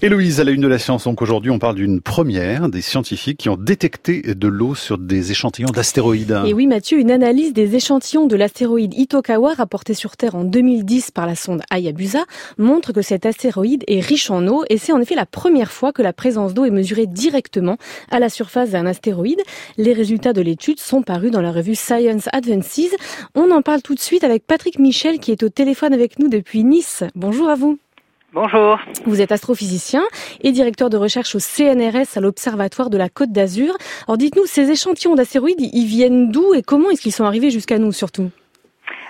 Héloïse, à la une de la science, donc aujourd'hui on parle d'une première des scientifiques qui ont détecté de l'eau sur des échantillons d'astéroïdes. Et oui Mathieu, une analyse des échantillons de l'astéroïde Itokawa rapporté sur Terre en 2010 par la sonde Hayabusa montre que cet astéroïde est riche en eau et c'est en effet la première fois que la présence d'eau est mesurée directement à la surface d'un astéroïde. Les résultats de l'étude sont parus dans la revue Science Advances. On en parle tout de suite avec Patrick Michel qui est au téléphone avec nous depuis Nice. Bonjour à vous. Bonjour. Vous êtes astrophysicien et directeur de recherche au CNRS à l'Observatoire de la Côte d'Azur. Alors dites-nous, ces échantillons d'astéroïdes, ils viennent d'où et comment est-ce qu'ils sont arrivés jusqu'à nous surtout?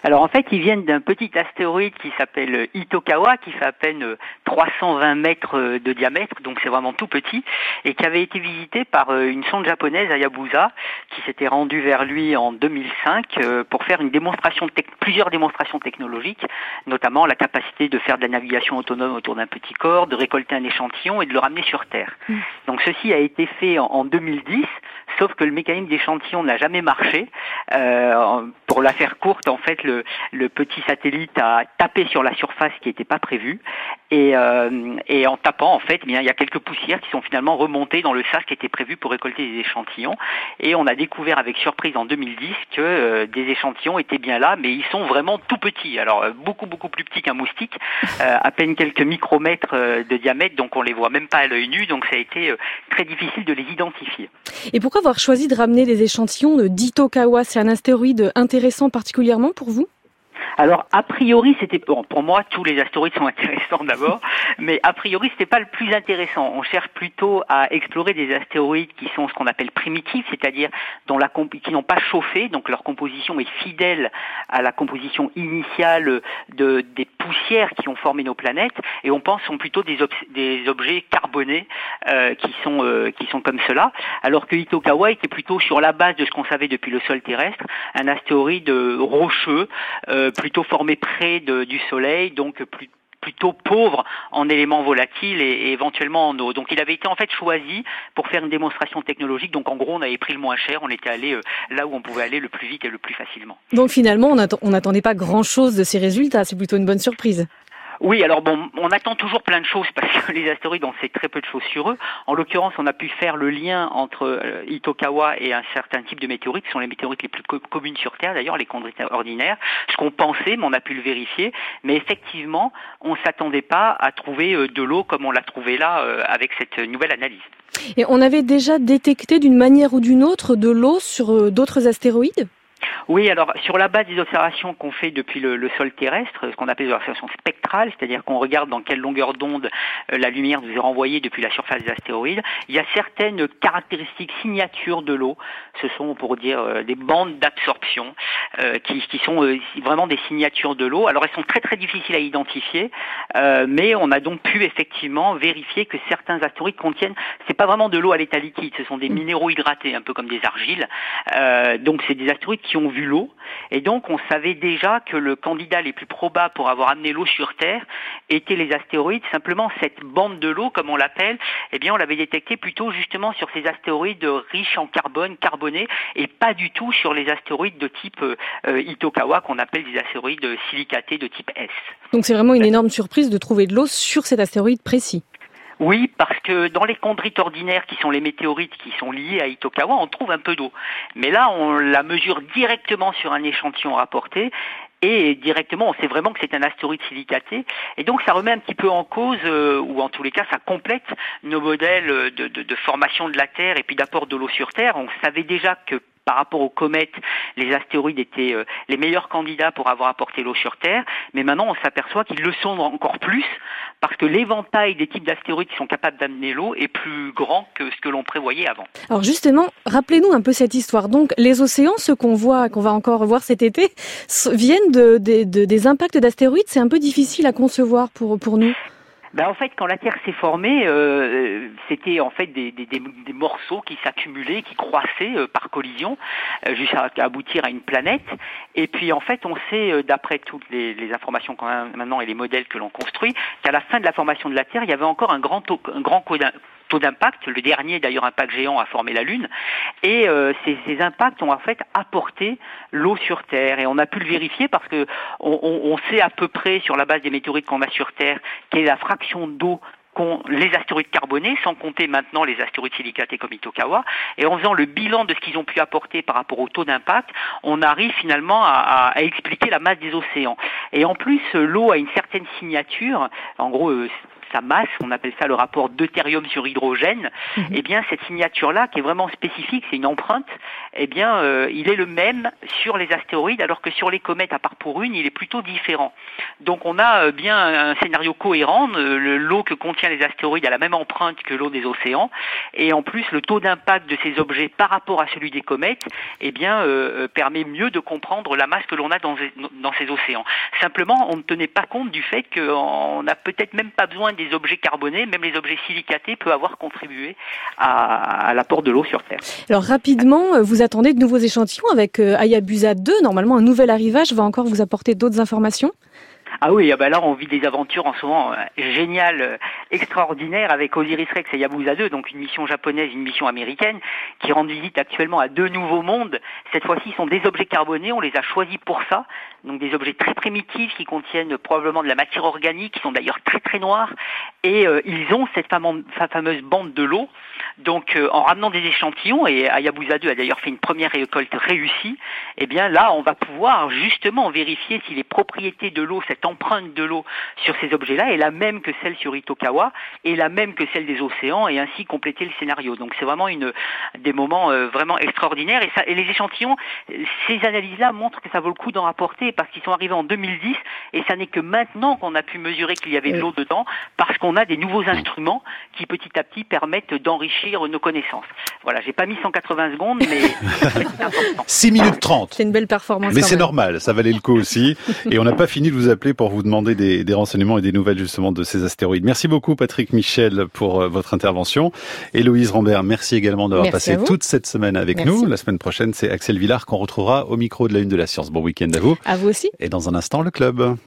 Alors en fait, ils viennent d'un petit astéroïde qui s'appelle Itokawa, qui fait à peine 320 mètres de diamètre, donc c'est vraiment tout petit, et qui avait été visité par euh, une sonde japonaise, Hayabusa, qui s'était rendue vers lui en 2005 euh, pour faire une démonstration, plusieurs démonstrations technologiques, notamment la capacité de faire de la navigation autonome autour d'un petit corps, de récolter un échantillon et de le ramener sur Terre. Mm. Donc ceci a été fait en 2010, sauf que le mécanisme d'échantillon n'a jamais marché. Euh, pour la faire courte, en fait, le, petit satellite a tapé sur la surface qui n'était pas prévue. Et, euh, et, en tapant, en fait, eh il y a quelques poussières qui sont finalement remontées dans le sac qui était prévu pour récolter des échantillons. Et on a découvert avec surprise en 2010 que euh, des échantillons étaient bien là, mais ils sont vraiment tout petits. Alors euh, beaucoup beaucoup plus petits qu'un moustique, à peine quelques micromètres de diamètre, donc on les voit même pas à l'œil nu. Donc ça a été très difficile de les identifier. Et pourquoi avoir choisi de ramener des échantillons de d'Itokawa? C'est un astéroïde intéressant particulièrement pour vous alors a priori c'était bon pour moi tous les astéroïdes sont intéressants d'abord, mais a priori c'était pas le plus intéressant. On cherche plutôt à explorer des astéroïdes qui sont ce qu'on appelle primitifs, c'est-à-dire dont la qui n'ont pas chauffé, donc leur composition est fidèle à la composition initiale de des poussières qui ont formé nos planètes, et on pense sont plutôt des, des objets carbonés euh, qui sont euh, qui sont comme cela, alors que Itokawa était plutôt sur la base de ce qu'on savait depuis le sol terrestre, un astéroïde rocheux. Euh, plutôt formé près du Soleil, donc plutôt pauvre en éléments volatiles et, éventuellement en eau. Donc il avait été en fait choisi pour faire une démonstration technologique. Donc en gros, on avait pris le moins cher, on était allé euh, là où on pouvait aller le plus vite et le plus facilement. Donc finalement, on n'attendait pas grand-chose de ces résultats. C'est plutôt une bonne surprise. Oui, alors bon, on attend toujours plein de choses parce que les astéroïdes, on sait très peu de choses sur eux. En l'occurrence, on a pu faire le lien entre euh, Itokawa et un certain type de météorites, qui sont les météorites les plus communes sur Terre, d'ailleurs, les chondrites ordinaires. Ce qu'on pensait, mais on a pu le vérifier. Mais effectivement, on ne s'attendait pas à trouver euh, de l'eau comme on l'a trouvé là euh, avec cette nouvelle analyse. Et on avait déjà détecté d'une manière ou d'une autre de l'eau sur d'autres astéroïdes? Oui, alors sur la base des observations qu'on fait depuis le, sol terrestre, ce qu'on appelle des observations spectrales, c'est-à-dire qu'on regarde dans quelle longueur d'onde euh, la lumière nous est renvoyée depuis la surface des astéroïdes, il y a certaines caractéristiques signatures de l'eau. Ce sont, pour dire, euh, des bandes d'absorption euh, qui, sont vraiment des signatures de l'eau. Alors elles sont très très difficiles à identifier, mais on a donc pu effectivement vérifier que certains astéroïdes contiennent, c'est pas vraiment de l'eau à l'état liquide, ce sont des minéraux hydratés, un peu comme des argiles. donc c'est des astéroïdes qui ont vu l'eau. Et donc on savait déjà que le candidat les plus probable pour avoir amené l'eau sur Terre était les astéroïdes. Simplement cette bande de l'eau, comme on l'appelle, eh bien on l'avait détecté plutôt justement sur ces astéroïdes riches en carbone, carbonés, et pas du tout sur les astéroïdes de type euh, Itokawa qu'on appelle des astéroïdes silicatés de type S. Donc c'est vraiment une énorme surprise de trouver de l'eau sur cet astéroïde précis. Oui, parce que dans les chondrites ordinaires, qui sont les météorites qui sont liés à Itokawa, on trouve un peu d'eau. Mais là, on la mesure directement sur un échantillon rapporté, et directement, on sait vraiment que c'est un astéroïde silicaté. Et donc, ça remet un petit peu en cause, euh, ou en tous les cas, ça complète nos modèles de formation de la Terre et puis d'apport de l'eau sur Terre. On savait déjà que par rapport aux comètes, les astéroïdes étaient euh, les meilleurs candidats pour avoir apporté l'eau sur Terre, mais maintenant on s'aperçoit qu'ils le sont encore plus parce que l'éventail des types d'astéroïdes qui sont capables d'amener l'eau est plus grand que ce que l'on prévoyait avant. Alors justement, rappelez-nous un peu cette histoire. Donc les océans, ceux qu'on voit, qu'on va encore voir cet été, viennent de, des impacts d'astéroïdes. C'est un peu difficile à concevoir pour, pour nous. Ben en fait, quand la Terre s'est formée, euh, c'était en fait des, des, des morceaux qui s'accumulaient, qui croissaient euh, par collision, euh, jusqu'à aboutir à une planète. Et puis en fait, on sait, euh, d'après toutes les, les informations qu'on a maintenant et les modèles que l'on construit, qu'à la fin de la formation de la Terre, il y avait encore un grand, un grand taux d'impact. Le dernier, d'ailleurs, impact géant a formé la Lune. Et euh, ces, ces, impacts ont en fait apporté l'eau sur Terre. Et on a pu le vérifier parce que on, on, sait à peu près, sur la base des météorites qu'on a sur Terre, quelle est la fraction d'eau les astéroïdes carbonés, sans compter maintenant les astéroïdes silicatés comme Itokawa. Et en faisant le bilan de ce qu'ils ont pu apporter par rapport au taux d'impact, on arrive finalement à, à, expliquer la masse des océans. Et en plus, l'eau a une certaine signature. En gros, euh, sa masse, on appelle ça le rapport deutérium sur hydrogène, mhm. eh bien cette signature-là, qui est vraiment spécifique, c'est une empreinte, eh bien euh, il est le même sur les astéroïdes, alors que sur les comètes, à part pour une, il est plutôt différent. Donc on a euh, bien un scénario cohérent, l'eau que contient les astéroïdes a la même empreinte que l'eau des océans, et en plus le taux d'impact de ces objets par rapport à celui des comètes, eh bien euh, permet mieux de comprendre la masse que l'on a dans, dans ces océans. Simplement, on ne tenait pas compte du fait qu'on n'a peut-être même pas besoin des objets carbonés, même les objets silicatés, peuvent avoir contribué à, l'apport de l'eau sur Terre. Alors rapidement, euh, vous attendez de nouveaux échantillons avec euh, Hayabusa 2. Normalement, un nouvel arrivage va encore vous apporter d'autres informations ah oui, ah bah là on vit des aventures en ce moment euh, géniales, euh, extraordinaires avec Osiris Rex et Yabusa 2, donc une mission japonaise, une mission américaine, qui rendent visite actuellement à deux nouveaux mondes. Cette fois-ci, sont des objets carbonés, on les a choisis pour ça, donc des objets très primitifs qui contiennent probablement de la matière organique, qui sont d'ailleurs très très noirs, et euh, ils ont cette fameuse bande de l'eau. Donc en ramenant des échantillons, et Hayabusa 2 a d'ailleurs fait une première récolte réussie, eh bien là on va pouvoir justement vérifier si les propriétés de l'eau, cette empreinte de l'eau sur ces objets-là est la même que celle sur Itokawa et la même que celle des océans et ainsi compléter le scénario. Donc c'est vraiment une des moments euh, vraiment extraordinaires et, ça, et les échantillons, ces analyses-là montrent que ça vaut le coup d'en rapporter parce qu'ils sont arrivés en 2010 et ça n'est que maintenant qu'on a pu mesurer qu'il y avait de l'eau dedans parce qu'on a des nouveaux instruments qui petit à petit permettent d'enrichir nos connaissances. Voilà, j'ai pas mis 180 secondes, mais 6 minutes 30. C'est une belle performance. Mais c'est normal, ça valait le coup aussi. Et on n'a pas fini de vous appeler pour vous demander des, des, renseignements et des nouvelles justement de ces astéroïdes. Merci beaucoup Patrick Michel pour euh, votre intervention. Héloïse Rambert, merci également d'avoir passé toute cette semaine avec nous. La semaine prochaine, c'est Axel Villard qu'on retrouvera au micro de la Une de la Science. Bon week-end à vous. À vous aussi. Et dans un instant, le club.